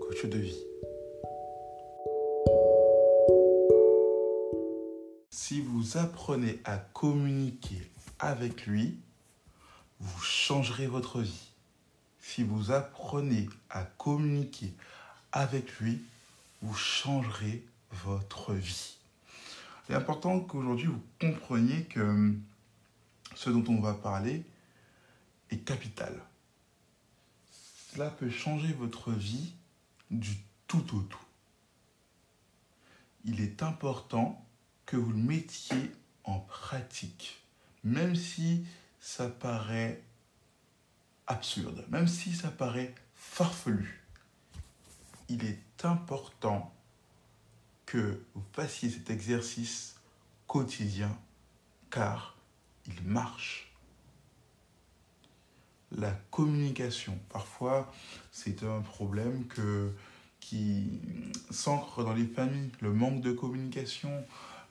Coach de vie. Si vous apprenez à communiquer avec lui, vous changerez votre vie. Si vous apprenez à communiquer avec lui, vous changerez votre vie. C'est important qu'aujourd'hui vous compreniez que ce dont on va parler est capital. Cela peut changer votre vie du tout au tout. Il est important que vous le mettiez en pratique, même si ça paraît absurde, même si ça paraît farfelu. Il est important que vous fassiez cet exercice quotidien car il marche. La communication, parfois, c'est un problème que, qui s'ancre dans les familles, le manque de communication,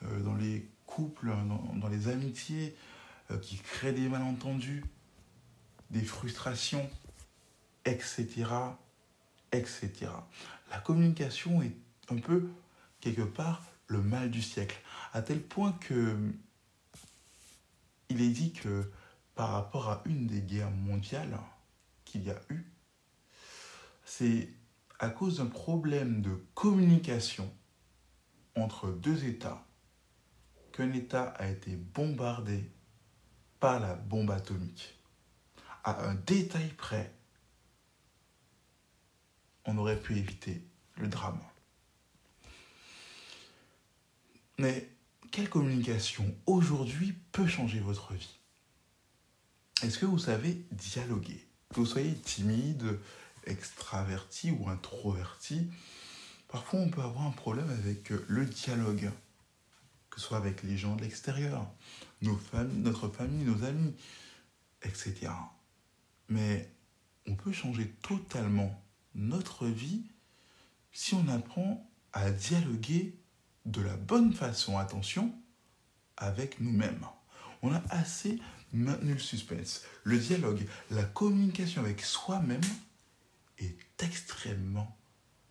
euh, dans les couples, dans, les amitiés, euh, qui crée des malentendus, des frustrations, etc., etc. La communication est un peu, quelque part, le mal du siècle, à tel point que il est dit que par rapport à une des guerres mondiales qu'il y a eu, c'est à cause d'un problème de communication entre deux États qu'un État a été bombardé par la bombe atomique. À un détail près, on aurait pu éviter le drame. Mais quelle communication aujourd'hui peut changer votre vie? Est-ce que vous savez dialoguer? Que vous soyez timide, extraverti ou introverti, parfois on peut avoir un problème avec le dialogue, que ce soit avec les gens de l'extérieur, notre famille, nos amis, etc. Mais on peut changer totalement notre vie si on apprend à dialoguer de la bonne façon, attention, avec nous-mêmes. On a assez maintenu le suspense. Le dialogue, la communication avec soi-même est extrêmement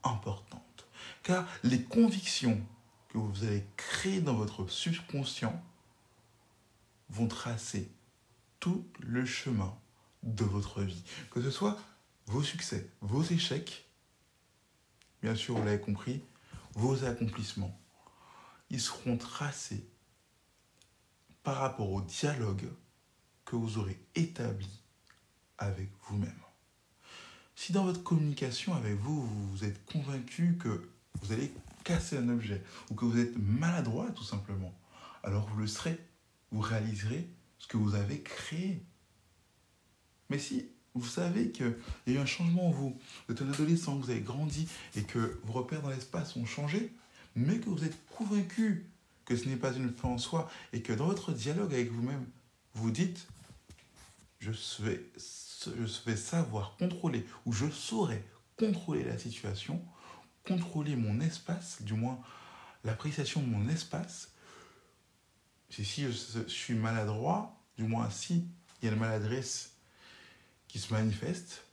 importante. Car les convictions que vous allez créer dans votre subconscient vont tracer tout le chemin de votre vie. Que ce soit vos succès, vos échecs, bien sûr, vous l'avez compris, vos accomplissements ils seront tracés par rapport au dialogue que vous aurez établi avec vous-même. Si dans votre communication avec vous, vous êtes convaincu que vous allez casser un objet ou que vous êtes maladroit tout simplement, alors vous le serez, vous réaliserez ce que vous avez créé. Mais si vous savez qu'il y a eu un changement en vous, vous êtes un adolescent, vous avez grandi et que vos repères dans l'espace ont changé, mais que vous êtes convaincu que ce n'est pas une fin en soi et que dans votre dialogue avec vous-même, vous dites, je vais, je vais savoir contrôler ou je saurais contrôler la situation, contrôler mon espace, du moins l'appréciation de mon espace. Si je, je suis maladroit, du moins si il y a une maladresse qui se manifeste,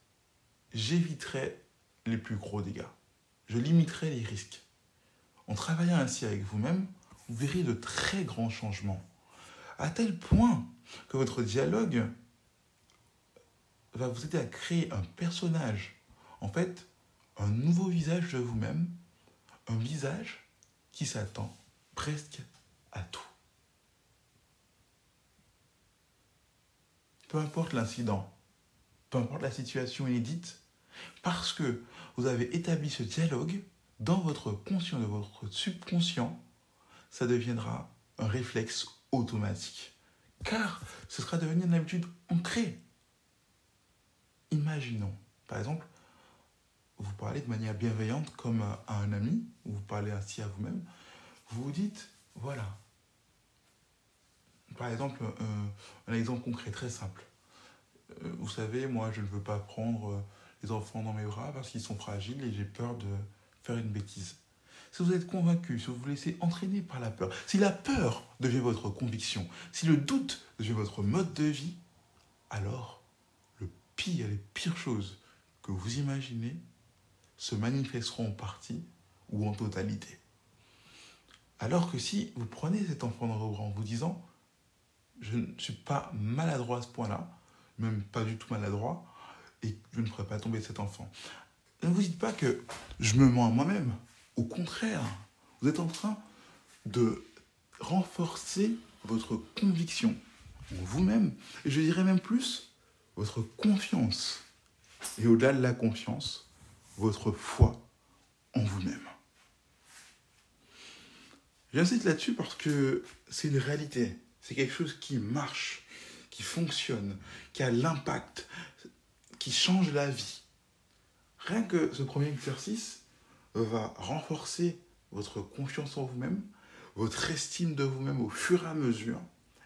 j'éviterai les plus gros dégâts. Je limiterai les risques. En travaillant ainsi avec vous-même, vous verrez de très grands changements. À tel point que votre dialogue va vous aider à créer un personnage, en fait, un nouveau visage de vous-même, un visage qui s'attend presque à tout. Peu importe l'incident, peu importe la situation inédite, parce que vous avez établi ce dialogue dans votre conscient, dans votre subconscient, ça deviendra un réflexe automatique. Car ce sera devenu une habitude ancrée. Imaginons, par exemple, vous parlez de manière bienveillante comme à un ami, ou vous parlez ainsi à vous-même, vous vous dites, voilà. Par exemple, un exemple concret très simple. Euh, vous savez, moi, je ne veux pas prendre euh, les enfants dans mes bras parce qu'ils sont fragiles et j'ai peur de faire une bêtise. Si vous êtes convaincu, si vous vous laissez entraîner par la peur, si la peur devient votre conviction, si le doute devient votre mode de vie, alors le pire, les pires choses que vous imaginez se manifesteront en partie ou en totalité. Alors que si vous prenez cet enfant dans vos bras en vous disant, je ne suis pas maladroit à ce point-là, même pas du tout maladroit, et je ne ferai pas tomber cet enfant. Ne vous dites pas que je me mens à moi-même. Au contraire, vous êtes en train de renforcer votre conviction en vous-même, et je dirais même plus, votre confiance. Et au-delà de la confiance, votre foi en vous-même. J'insiste là-dessus parce que c'est une réalité, c'est quelque chose qui marche, qui fonctionne, qui a l'impact, qui change la vie. Rien que ce premier exercice va renforcer votre confiance en vous-même, votre estime de vous-même au fur et à mesure,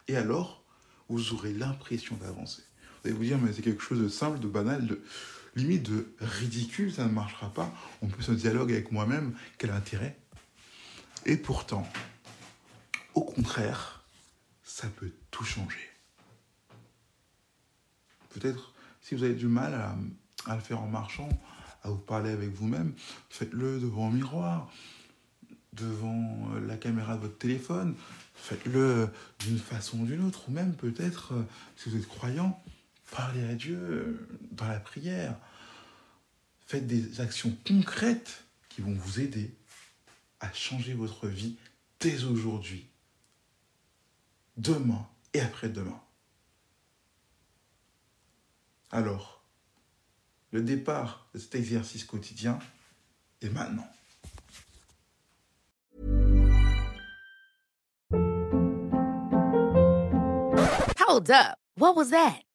et alors vous aurez l'impression d'avancer. Vous allez vous dire, mais c'est quelque chose de simple, de banal, de limite de ridicule, ça ne marchera pas. On peut se dialogue avec moi-même, quel intérêt? Et pourtant, au contraire, ça peut tout changer. Peut-être si vous avez du mal à, le faire en marchant, à vous parler avec vous-même, faites-le devant un miroir, devant la caméra de votre téléphone, faites-le d'une façon ou d'une autre, ou même peut-être, euh, si vous êtes croyant, parlez à Dieu euh, dans la prière. Faites des actions concrètes qui vont vous aider à changer votre vie dès aujourd'hui, demain et après-demain. Alors, le départ de cet exercice quotidien est maintenant. Hold up. What was that?